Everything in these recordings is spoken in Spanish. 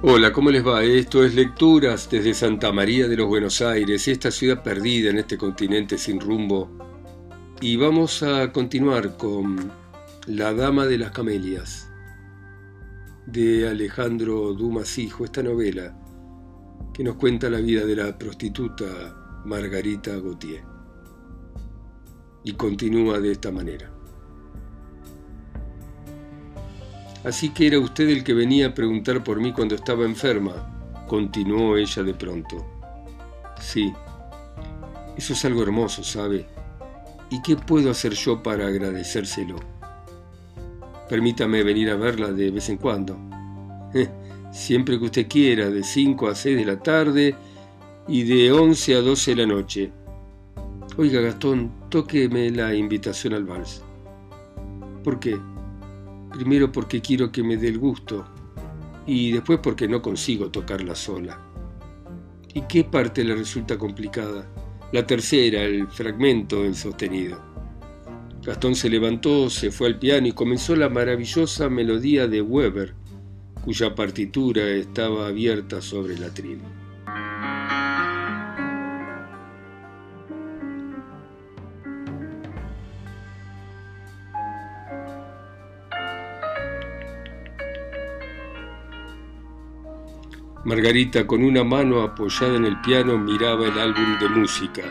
Hola, ¿cómo les va? Esto es Lecturas desde Santa María de los Buenos Aires, esta ciudad perdida en este continente sin rumbo. Y vamos a continuar con La Dama de las Camelias, de Alejandro Dumas Hijo, esta novela que nos cuenta la vida de la prostituta Margarita Gautier. Y continúa de esta manera. Así que era usted el que venía a preguntar por mí cuando estaba enferma, continuó ella de pronto. Sí, eso es algo hermoso, ¿sabe? ¿Y qué puedo hacer yo para agradecérselo? Permítame venir a verla de vez en cuando. Siempre que usted quiera, de 5 a 6 de la tarde y de 11 a 12 de la noche. Oiga, Gastón, tóqueme la invitación al vals. ¿Por qué? Primero porque quiero que me dé el gusto y después porque no consigo tocarla sola. ¿Y qué parte le resulta complicada? La tercera, el fragmento del sostenido. Gastón se levantó, se fue al piano y comenzó la maravillosa melodía de Weber, cuya partitura estaba abierta sobre la trina. Margarita, con una mano apoyada en el piano, miraba el álbum de música,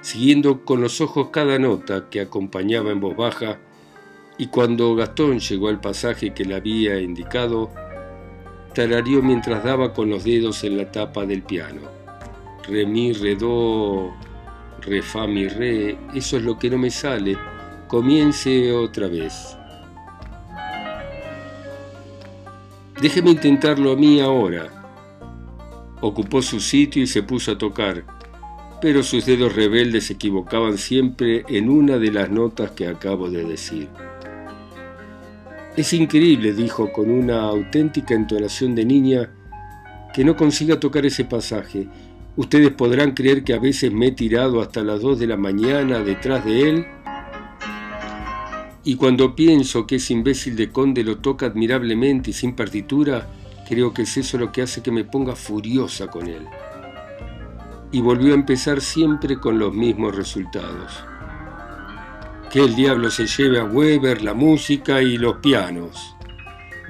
siguiendo con los ojos cada nota que acompañaba en voz baja, y cuando Gastón llegó al pasaje que le había indicado, tarareó mientras daba con los dedos en la tapa del piano. Re, mi, re, do, re, fa, mi, re, eso es lo que no me sale. Comience otra vez. Déjeme intentarlo a mí ahora, Ocupó su sitio y se puso a tocar, pero sus dedos rebeldes se equivocaban siempre en una de las notas que acabo de decir. Es increíble, dijo con una auténtica entonación de niña, que no consiga tocar ese pasaje. Ustedes podrán creer que a veces me he tirado hasta las dos de la mañana detrás de él. Y cuando pienso que ese imbécil de conde lo toca admirablemente y sin partitura, Creo que es eso lo que hace que me ponga furiosa con él. Y volvió a empezar siempre con los mismos resultados. Que el diablo se lleve a Weber la música y los pianos,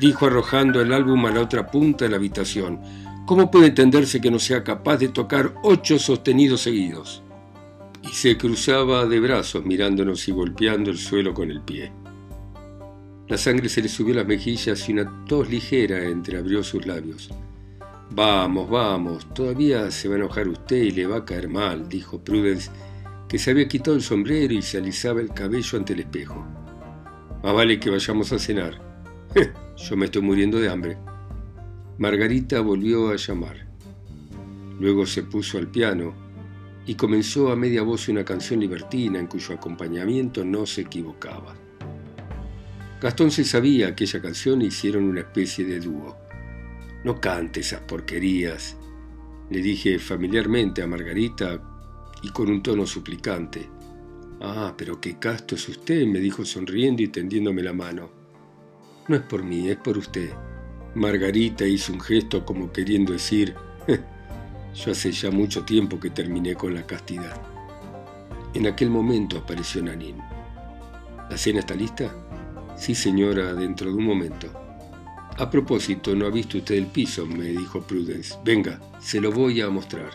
dijo arrojando el álbum a la otra punta de la habitación. ¿Cómo puede entenderse que no sea capaz de tocar ocho sostenidos seguidos? Y se cruzaba de brazos mirándonos y golpeando el suelo con el pie. La sangre se le subió a las mejillas y una tos ligera entreabrió sus labios. Vamos, vamos, todavía se va a enojar usted y le va a caer mal, dijo Prudence, que se había quitado el sombrero y se alisaba el cabello ante el espejo. Más vale que vayamos a cenar. Yo me estoy muriendo de hambre. Margarita volvió a llamar. Luego se puso al piano y comenzó a media voz una canción libertina en cuyo acompañamiento no se equivocaba. Gastón se sabía aquella canción e hicieron una especie de dúo. No cante esas porquerías, le dije familiarmente a Margarita y con un tono suplicante. Ah, pero qué casto es usted, me dijo sonriendo y tendiéndome la mano. No es por mí, es por usted. Margarita hizo un gesto como queriendo decir, yo hace ya mucho tiempo que terminé con la castidad. En aquel momento apareció Nanín. ¿La cena está lista? Sí, señora, dentro de un momento. A propósito, ¿no ha visto usted el piso? me dijo Prudence. Venga, se lo voy a mostrar.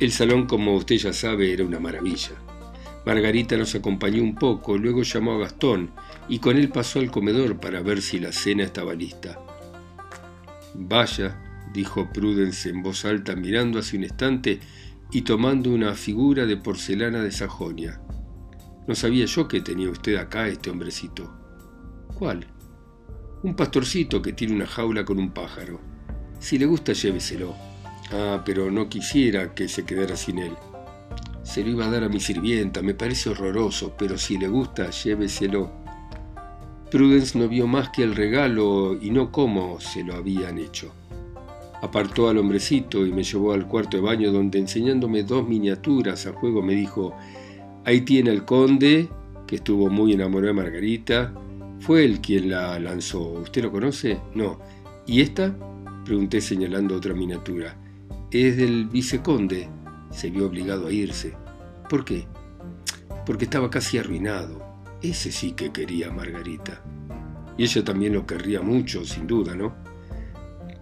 El salón, como usted ya sabe, era una maravilla. Margarita nos acompañó un poco, luego llamó a Gastón y con él pasó al comedor para ver si la cena estaba lista. Vaya, dijo Prudence en voz alta mirando hacia un estante y tomando una figura de porcelana de Sajonia. No sabía yo que tenía usted acá este hombrecito. ¿Cuál? Un pastorcito que tiene una jaula con un pájaro. Si le gusta, lléveselo. Ah, pero no quisiera que se quedara sin él. Se lo iba a dar a mi sirvienta, me parece horroroso, pero si le gusta, lléveselo. Prudence no vio más que el regalo y no cómo se lo habían hecho. Apartó al hombrecito y me llevó al cuarto de baño donde enseñándome dos miniaturas a juego me dijo, ahí tiene el conde, que estuvo muy enamorado de Margarita, fue él quien la lanzó. ¿Usted lo conoce? No. ¿Y esta? Pregunté señalando otra miniatura. Es del viceconde. Se vio obligado a irse. ¿Por qué? Porque estaba casi arruinado. Ese sí que quería a Margarita. Y ella también lo querría mucho, sin duda, ¿no?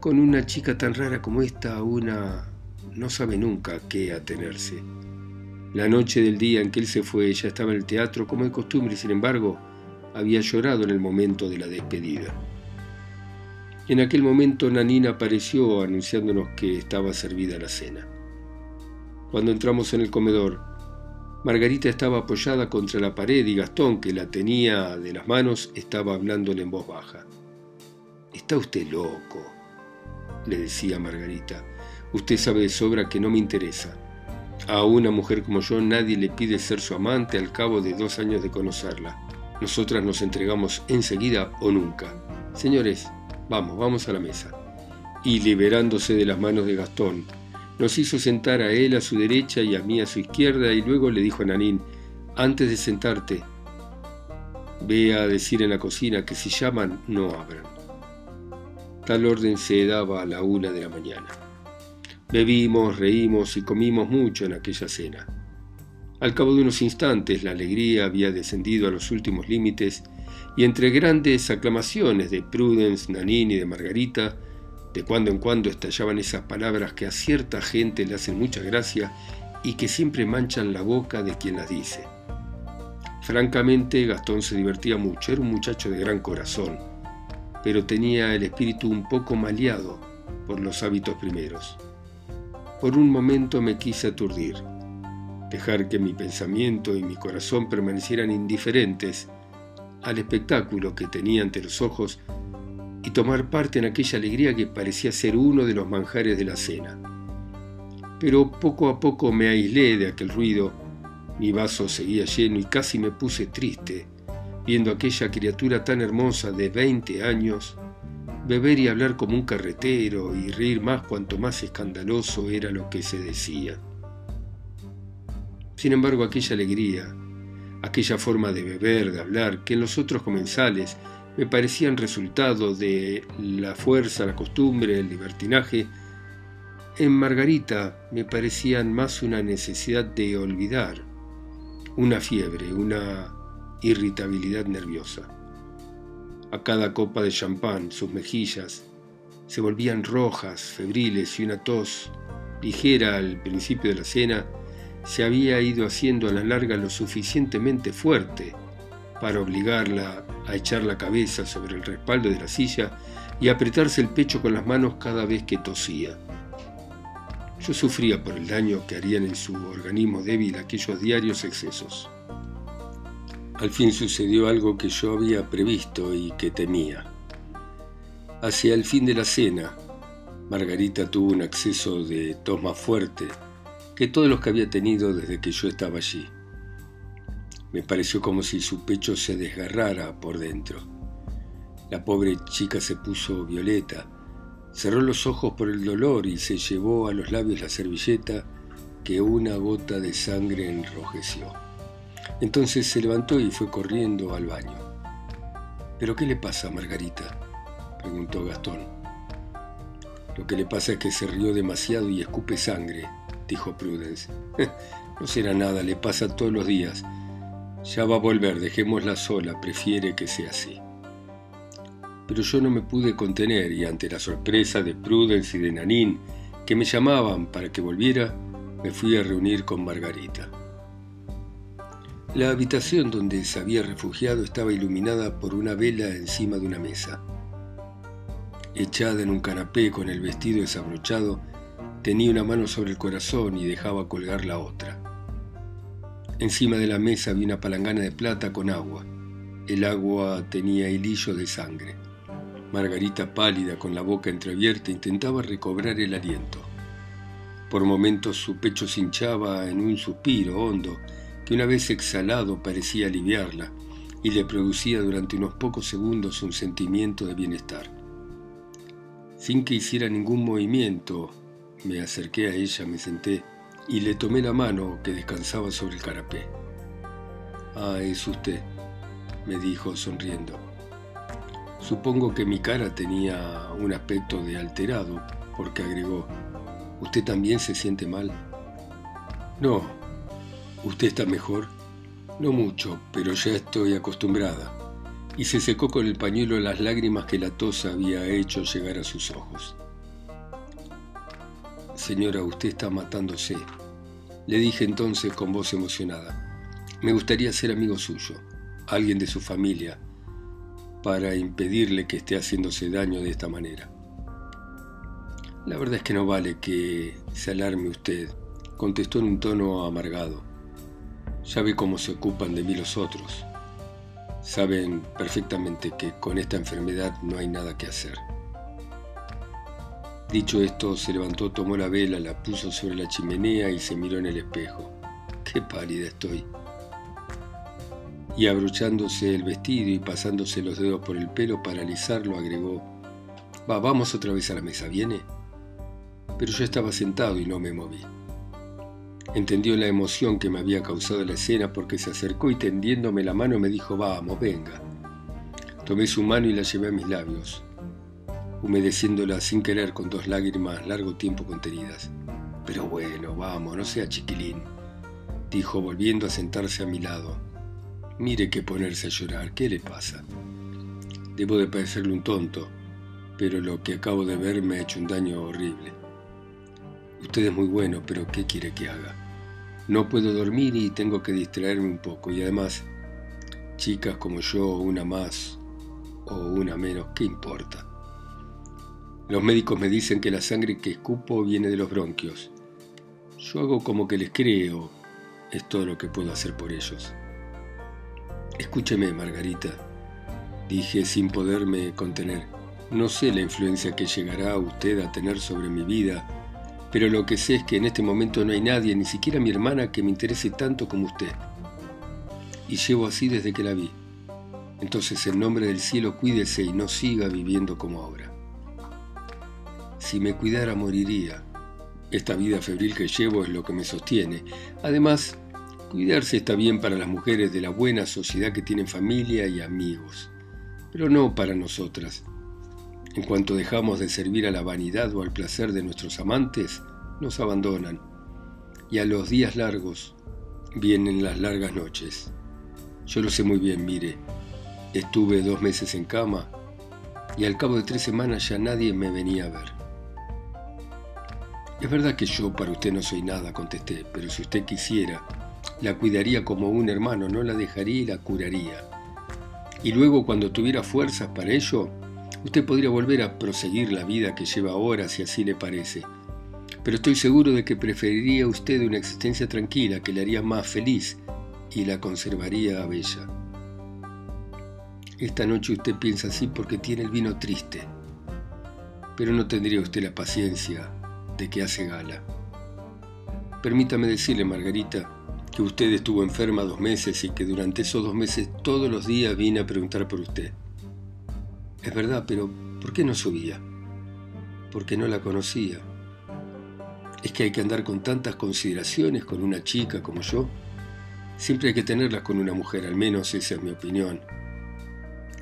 Con una chica tan rara como esta, una no sabe nunca a qué atenerse. La noche del día en que él se fue, ella estaba en el teatro como de costumbre sin embargo había llorado en el momento de la despedida. En aquel momento Nanina apareció anunciándonos que estaba servida la cena. Cuando entramos en el comedor, Margarita estaba apoyada contra la pared y Gastón, que la tenía de las manos, estaba hablándole en voz baja. Está usted loco, le decía Margarita. Usted sabe de sobra que no me interesa. A una mujer como yo nadie le pide ser su amante al cabo de dos años de conocerla. Nosotras nos entregamos enseguida o nunca. Señores, vamos, vamos a la mesa. Y liberándose de las manos de Gastón, nos hizo sentar a él a su derecha y a mí a su izquierda y luego le dijo a Nanín, antes de sentarte, ve a decir en la cocina que si llaman no abran. Tal orden se daba a la una de la mañana. Bebimos, reímos y comimos mucho en aquella cena. Al cabo de unos instantes la alegría había descendido a los últimos límites y entre grandes aclamaciones de Prudence, Nanini y de Margarita, de cuando en cuando estallaban esas palabras que a cierta gente le hacen mucha gracia y que siempre manchan la boca de quien las dice. Francamente, Gastón se divertía mucho, era un muchacho de gran corazón, pero tenía el espíritu un poco maleado por los hábitos primeros. Por un momento me quise aturdir, dejar que mi pensamiento y mi corazón permanecieran indiferentes al espectáculo que tenía ante los ojos y tomar parte en aquella alegría que parecía ser uno de los manjares de la cena. Pero poco a poco me aislé de aquel ruido, mi vaso seguía lleno y casi me puse triste, viendo aquella criatura tan hermosa de veinte años beber y hablar como un carretero y reír más cuanto más escandaloso era lo que se decía. Sin embargo, aquella alegría, aquella forma de beber, de hablar, que en los otros comensales me parecían resultado de la fuerza, la costumbre, el libertinaje, en Margarita me parecían más una necesidad de olvidar, una fiebre, una irritabilidad nerviosa. A cada copa de champán sus mejillas se volvían rojas, febriles y una tos, ligera al principio de la cena, se había ido haciendo a la larga lo suficientemente fuerte para obligarla a echar la cabeza sobre el respaldo de la silla y apretarse el pecho con las manos cada vez que tosía. Yo sufría por el daño que harían en su organismo débil aquellos diarios excesos. Al fin sucedió algo que yo había previsto y que temía. Hacia el fin de la cena, Margarita tuvo un acceso de tos más fuerte que todos los que había tenido desde que yo estaba allí. Me pareció como si su pecho se desgarrara por dentro. La pobre chica se puso violeta, cerró los ojos por el dolor y se llevó a los labios la servilleta que una gota de sangre enrojeció. Entonces se levantó y fue corriendo al baño. ¿Pero qué le pasa Margarita? preguntó Gastón. Lo que le pasa es que se rió demasiado y escupe sangre, dijo Prudence. no será nada, le pasa todos los días. Ya va a volver, dejémosla sola, prefiere que sea así. Pero yo no me pude contener y ante la sorpresa de Prudence y de Nanín, que me llamaban para que volviera, me fui a reunir con Margarita. La habitación donde se había refugiado estaba iluminada por una vela encima de una mesa. Echada en un canapé con el vestido desabrochado, tenía una mano sobre el corazón y dejaba colgar la otra. Encima de la mesa había una palangana de plata con agua. El agua tenía hilillo de sangre. Margarita, pálida, con la boca entreabierta, intentaba recobrar el aliento. Por momentos su pecho se hinchaba en un suspiro hondo que una vez exhalado parecía aliviarla y le producía durante unos pocos segundos un sentimiento de bienestar. Sin que hiciera ningún movimiento, me acerqué a ella, me senté y le tomé la mano que descansaba sobre el carapé. Ah, es usted, me dijo sonriendo. Supongo que mi cara tenía un aspecto de alterado, porque agregó, ¿usted también se siente mal? No, ¿usted está mejor? No mucho, pero ya estoy acostumbrada. Y se secó con el pañuelo las lágrimas que la tos había hecho llegar a sus ojos. Señora, usted está matándose. Le dije entonces con voz emocionada. Me gustaría ser amigo suyo, alguien de su familia, para impedirle que esté haciéndose daño de esta manera. La verdad es que no vale que se alarme usted, contestó en un tono amargado. Ya ve cómo se ocupan de mí los otros. Saben perfectamente que con esta enfermedad no hay nada que hacer. Dicho esto, se levantó, tomó la vela, la puso sobre la chimenea y se miró en el espejo. Qué pálida estoy y abrochándose el vestido y pasándose los dedos por el pelo para alisarlo, agregó, Va, vamos otra vez a la mesa, ¿viene? Pero yo estaba sentado y no me moví. Entendió la emoción que me había causado la escena porque se acercó y tendiéndome la mano me dijo, vamos, venga. Tomé su mano y la llevé a mis labios, humedeciéndola sin querer con dos lágrimas largo tiempo contenidas. Pero bueno, vamos, no sea chiquilín, dijo volviendo a sentarse a mi lado Mire que ponerse a llorar, ¿qué le pasa? Debo de parecerle un tonto, pero lo que acabo de ver me ha hecho un daño horrible. Usted es muy bueno, pero ¿qué quiere que haga? No puedo dormir y tengo que distraerme un poco. Y además, chicas como yo, una más o una menos, ¿qué importa? Los médicos me dicen que la sangre que escupo viene de los bronquios. Yo hago como que les creo, es todo lo que puedo hacer por ellos. Escúcheme, Margarita, dije sin poderme contener. No sé la influencia que llegará usted a tener sobre mi vida, pero lo que sé es que en este momento no hay nadie, ni siquiera mi hermana, que me interese tanto como usted. Y llevo así desde que la vi. Entonces, en nombre del cielo, cuídese y no siga viviendo como ahora. Si me cuidara, moriría. Esta vida febril que llevo es lo que me sostiene. Además, Cuidarse está bien para las mujeres de la buena sociedad que tienen familia y amigos, pero no para nosotras. En cuanto dejamos de servir a la vanidad o al placer de nuestros amantes, nos abandonan. Y a los días largos vienen las largas noches. Yo lo sé muy bien, mire. Estuve dos meses en cama y al cabo de tres semanas ya nadie me venía a ver. Es verdad que yo para usted no soy nada, contesté, pero si usted quisiera, la cuidaría como un hermano, no la dejaría y la curaría. Y luego cuando tuviera fuerzas para ello, usted podría volver a proseguir la vida que lleva ahora si así le parece. Pero estoy seguro de que preferiría usted una existencia tranquila que le haría más feliz y la conservaría bella. Esta noche usted piensa así porque tiene el vino triste, pero no tendría usted la paciencia de que hace gala. Permítame decirle, Margarita, que usted estuvo enferma dos meses y que durante esos dos meses todos los días vine a preguntar por usted. Es verdad, pero ¿por qué no subía? Porque no la conocía. Es que hay que andar con tantas consideraciones con una chica como yo. Siempre hay que tenerlas con una mujer, al menos esa es mi opinión.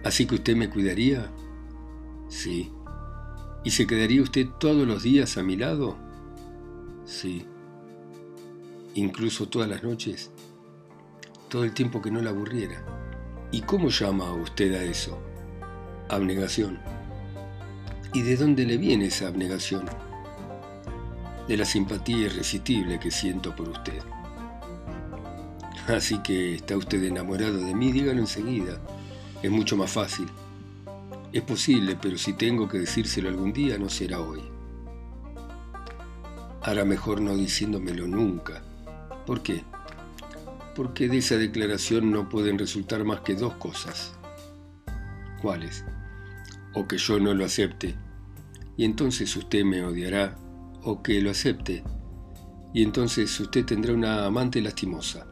¿Así que usted me cuidaría? Sí. ¿Y se quedaría usted todos los días a mi lado? Sí incluso todas las noches, todo el tiempo que no la aburriera. ¿Y cómo llama usted a eso? Abnegación. ¿Y de dónde le viene esa abnegación? De la simpatía irresistible que siento por usted. Así que está usted enamorado de mí, dígalo enseguida. Es mucho más fácil. Es posible, pero si tengo que decírselo algún día, no será hoy. Hará mejor no diciéndomelo nunca, ¿Por qué? Porque de esa declaración no pueden resultar más que dos cosas. ¿Cuáles? O que yo no lo acepte, y entonces usted me odiará, o que lo acepte, y entonces usted tendrá una amante lastimosa,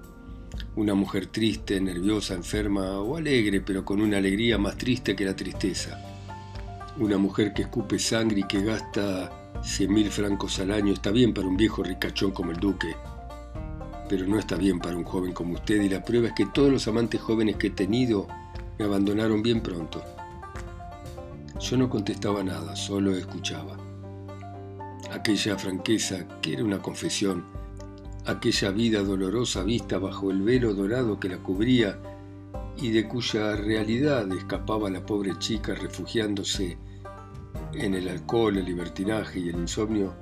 una mujer triste, nerviosa, enferma o alegre, pero con una alegría más triste que la tristeza, una mujer que escupe sangre y que gasta cien mil francos al año está bien para un viejo ricachón como el duque, pero no está bien para un joven como usted y la prueba es que todos los amantes jóvenes que he tenido me abandonaron bien pronto. Yo no contestaba nada, solo escuchaba. Aquella franqueza, que era una confesión, aquella vida dolorosa vista bajo el velo dorado que la cubría y de cuya realidad escapaba la pobre chica refugiándose en el alcohol, el libertinaje y el insomnio,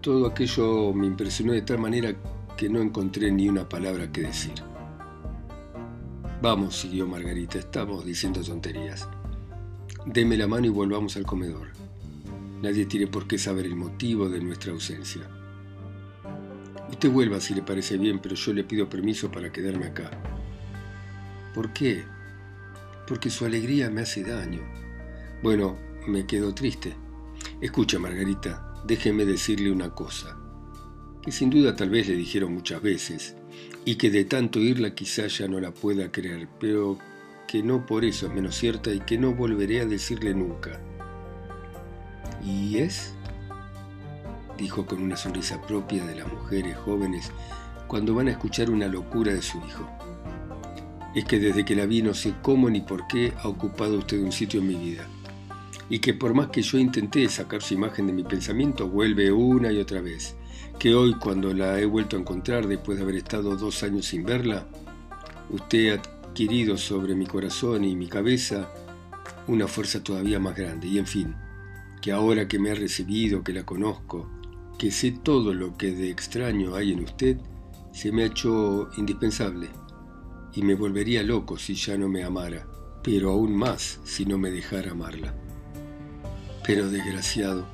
todo aquello me impresionó de tal manera que no encontré ni una palabra que decir. Vamos, siguió Margarita, estamos diciendo tonterías. Deme la mano y volvamos al comedor. Nadie tiene por qué saber el motivo de nuestra ausencia. Vuelva si le parece bien, pero yo le pido permiso para quedarme acá. ¿Por qué? Porque su alegría me hace daño. Bueno, me quedo triste. Escucha, Margarita, déjeme decirle una cosa, que sin duda tal vez le dijeron muchas veces, y que de tanto oírla quizá ya no la pueda creer, pero que no por eso es menos cierta y que no volveré a decirle nunca. ¿Y es? Dijo con una sonrisa propia de las mujeres jóvenes cuando van a escuchar una locura de su hijo es que desde que la vi no sé cómo ni por qué ha ocupado usted un sitio en mi vida. Y que por más que yo intenté sacar su imagen de mi pensamiento, vuelve una y otra vez. Que hoy, cuando la he vuelto a encontrar después de haber estado dos años sin verla, usted ha adquirido sobre mi corazón y mi cabeza una fuerza todavía más grande. Y en fin, que ahora que me ha recibido, que la conozco, que sé todo lo que de extraño hay en usted, se me ha hecho indispensable y me volvería loco si ya no me amara, pero aún más si no me dejara amarla. Pero desgraciado,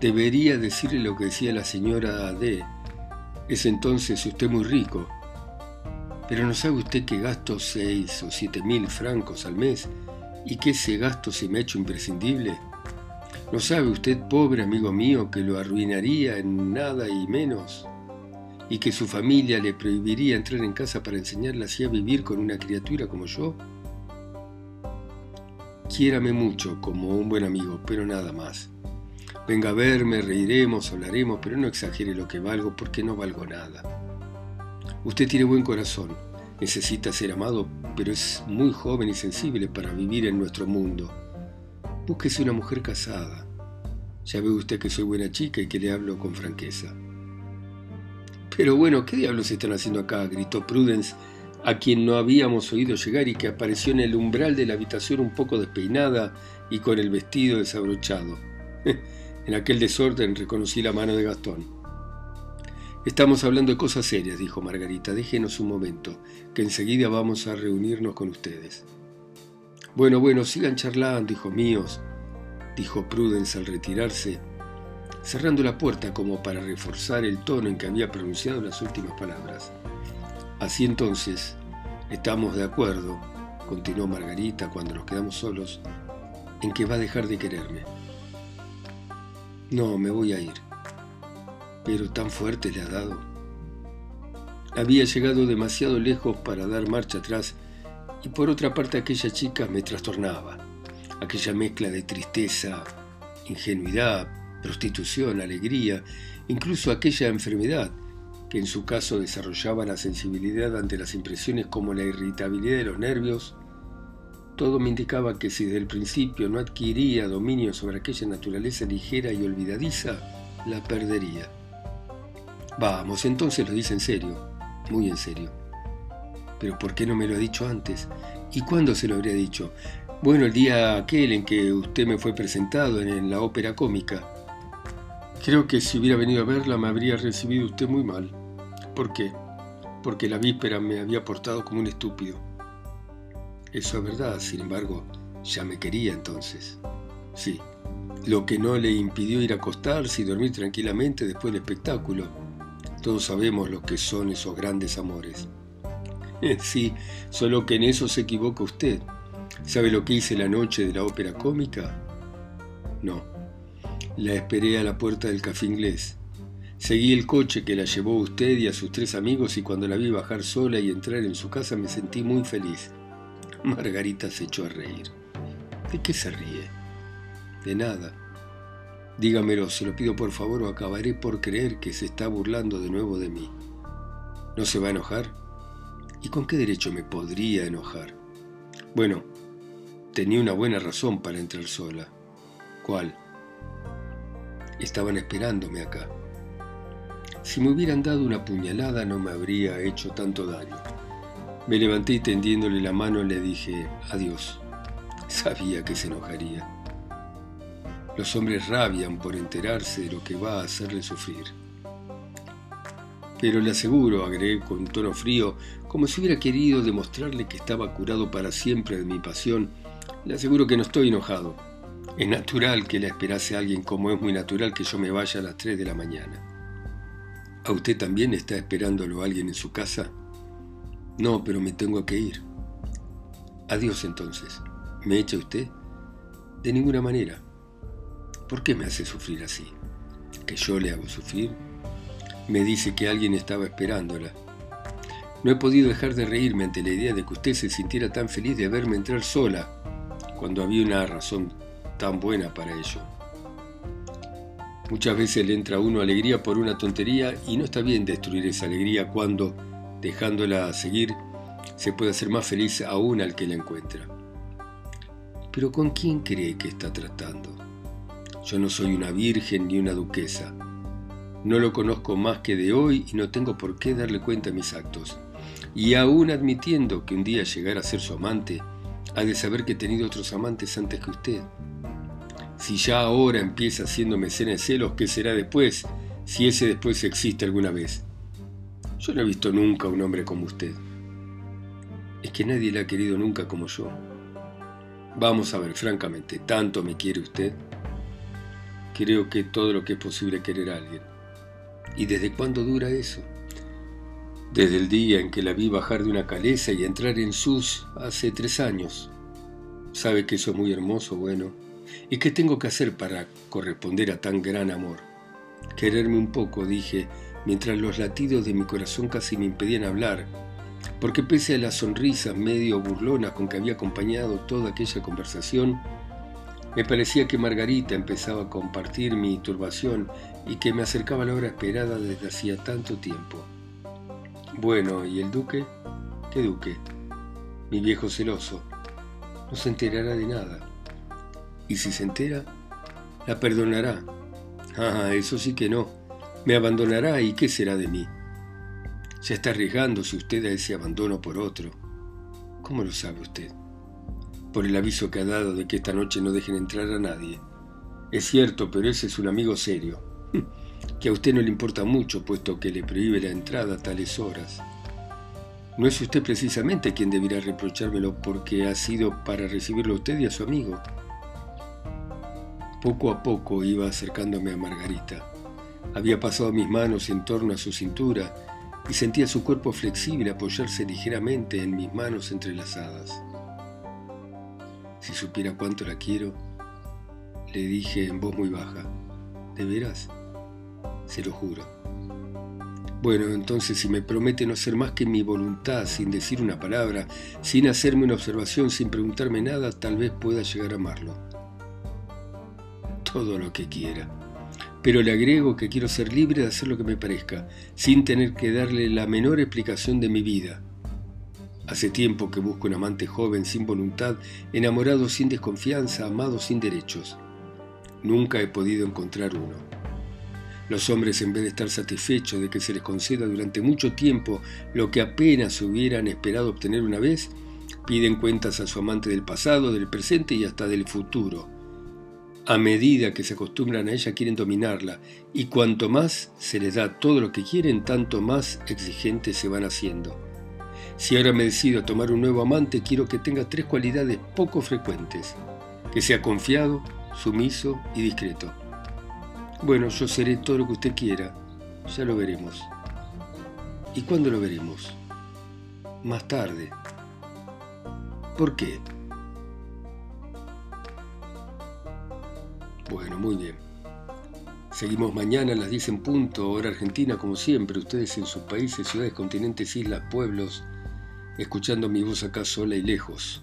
debería decirle lo que decía la señora D. Es entonces usted muy rico. Pero ¿no sabe usted que gasto seis o siete mil francos al mes y que ese gasto se me ha hecho imprescindible? ¿No sabe usted, pobre amigo mío, que lo arruinaría en nada y menos? y que su familia le prohibiría entrar en casa para enseñarle así a vivir con una criatura como yo? Quiérame mucho como un buen amigo, pero nada más. Venga a verme, reiremos, hablaremos, pero no exagere lo que valgo porque no valgo nada. Usted tiene buen corazón, necesita ser amado, pero es muy joven y sensible para vivir en nuestro mundo. Búsquese una mujer casada. Ya ve usted que soy buena chica y que le hablo con franqueza. Pero bueno, ¿qué diablos están haciendo acá? gritó Prudence, a quien no habíamos oído llegar y que apareció en el umbral de la habitación un poco despeinada y con el vestido desabrochado. en aquel desorden reconocí la mano de Gastón. Estamos hablando de cosas serias, dijo Margarita. Déjenos un momento, que enseguida vamos a reunirnos con ustedes. Bueno, bueno, sigan charlando, hijos míos, dijo Prudence al retirarse cerrando la puerta como para reforzar el tono en que había pronunciado las últimas palabras. Así entonces, estamos de acuerdo, continuó Margarita cuando nos quedamos solos, en que va a dejar de quererme. No, me voy a ir. Pero tan fuerte le ha dado. Había llegado demasiado lejos para dar marcha atrás y por otra parte aquella chica me trastornaba. Aquella mezcla de tristeza, ingenuidad, prostitución, alegría, incluso aquella enfermedad que en su caso desarrollaba la sensibilidad ante las impresiones como la irritabilidad de los nervios, todo me indicaba que si desde el principio no adquiría dominio sobre aquella naturaleza ligera y olvidadiza, la perdería. Vamos, entonces lo dice en serio, muy en serio. Pero ¿por qué no me lo ha dicho antes? ¿Y cuándo se lo habría dicho? Bueno, el día aquel en que usted me fue presentado en la ópera cómica. Creo que si hubiera venido a verla me habría recibido usted muy mal. ¿Por qué? Porque la víspera me había portado como un estúpido. Eso es verdad, sin embargo, ya me quería entonces. Sí, lo que no le impidió ir a acostarse y dormir tranquilamente después del espectáculo. Todos sabemos lo que son esos grandes amores. Sí, solo que en eso se equivoca usted. ¿Sabe lo que hice la noche de la ópera cómica? No la esperé a la puerta del café inglés. Seguí el coche que la llevó usted y a sus tres amigos y cuando la vi bajar sola y entrar en su casa me sentí muy feliz. Margarita se echó a reír. ¿De qué se ríe? De nada. Dígamelo, se lo pido por favor o acabaré por creer que se está burlando de nuevo de mí. ¿No se va a enojar? ¿Y con qué derecho me podría enojar? Bueno, tenía una buena razón para entrar sola. ¿Cuál? Estaban esperándome acá. Si me hubieran dado una puñalada no me habría hecho tanto daño. Me levanté y tendiéndole la mano le dije adiós. Sabía que se enojaría. Los hombres rabian por enterarse de lo que va a hacerle sufrir. Pero le aseguro, agregué con tono frío, como si hubiera querido demostrarle que estaba curado para siempre de mi pasión, le aseguro que no estoy enojado. Es natural que le esperase a alguien como es muy natural que yo me vaya a las 3 de la mañana. ¿A usted también está esperándolo alguien en su casa? No, pero me tengo que ir. Adiós entonces. ¿Me echa usted? De ninguna manera. ¿Por qué me hace sufrir así? ¿Que yo le hago sufrir? Me dice que alguien estaba esperándola. No he podido dejar de reírme ante la idea de que usted se sintiera tan feliz de verme entrar sola, cuando había una razón tan buena para ello. Muchas veces le entra a uno alegría por una tontería y no está bien destruir esa alegría cuando, dejándola seguir, se puede hacer más feliz aún al que la encuentra. Pero ¿con quién cree que está tratando? Yo no soy una virgen ni una duquesa. No lo conozco más que de hoy y no tengo por qué darle cuenta a mis actos. Y aún admitiendo que un día llegara a ser su amante, ha de saber que he tenido otros amantes antes que usted. Si ya ahora empieza haciéndome cena de celos, ¿qué será después? Si ese después existe alguna vez. Yo no he visto nunca a un hombre como usted. Es que nadie le ha querido nunca como yo. Vamos a ver, francamente, ¿tanto me quiere usted? Creo que todo lo que es posible querer a alguien. ¿Y desde cuándo dura eso? Desde el día en que la vi bajar de una caleza y entrar en sus hace tres años. ¿Sabe que eso es muy hermoso? Bueno. ¿Y qué tengo que hacer para corresponder a tan gran amor? Quererme un poco, dije, mientras los latidos de mi corazón casi me impedían hablar, porque pese a las sonrisas medio burlonas con que había acompañado toda aquella conversación, me parecía que Margarita empezaba a compartir mi turbación y que me acercaba la hora esperada desde hacía tanto tiempo. Bueno, ¿y el duque? ¿Qué duque? Mi viejo celoso. No se enterará de nada. Y si se entera, la perdonará. Ah, eso sí que no. Me abandonará y ¿qué será de mí? Ya está arriesgándose usted a ese abandono por otro. ¿Cómo lo sabe usted? por el aviso que ha dado de que esta noche no dejen entrar a nadie. Es cierto, pero ese es un amigo serio, que a usted no le importa mucho, puesto que le prohíbe la entrada a tales horas. No es usted precisamente quien debería reprochármelo porque ha sido para recibirlo a usted y a su amigo. Poco a poco iba acercándome a Margarita. Había pasado mis manos en torno a su cintura y sentía su cuerpo flexible apoyarse ligeramente en mis manos entrelazadas. Si supiera cuánto la quiero, le dije en voz muy baja, ¿de veras? Se lo juro. Bueno, entonces si me promete no hacer más que mi voluntad, sin decir una palabra, sin hacerme una observación, sin preguntarme nada, tal vez pueda llegar a amarlo. Todo lo que quiera. Pero le agrego que quiero ser libre de hacer lo que me parezca, sin tener que darle la menor explicación de mi vida, Hace tiempo que busco un amante joven sin voluntad, enamorado sin desconfianza, amado sin derechos. Nunca he podido encontrar uno. Los hombres, en vez de estar satisfechos de que se les conceda durante mucho tiempo lo que apenas hubieran esperado obtener una vez, piden cuentas a su amante del pasado, del presente y hasta del futuro. A medida que se acostumbran a ella quieren dominarla, y cuanto más se les da todo lo que quieren, tanto más exigentes se van haciendo. Si ahora me decido a tomar un nuevo amante, quiero que tenga tres cualidades poco frecuentes. Que sea confiado, sumiso y discreto. Bueno, yo seré todo lo que usted quiera. Ya lo veremos. ¿Y cuándo lo veremos? Más tarde. ¿Por qué? Bueno, muy bien. Seguimos mañana a las 10 en punto, hora argentina, como siempre. Ustedes en sus países, ciudades, continentes, islas, pueblos escuchando mi voz acá sola y lejos,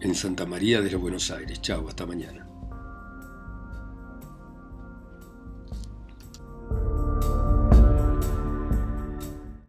en Santa María de los Buenos Aires. Chao, hasta mañana.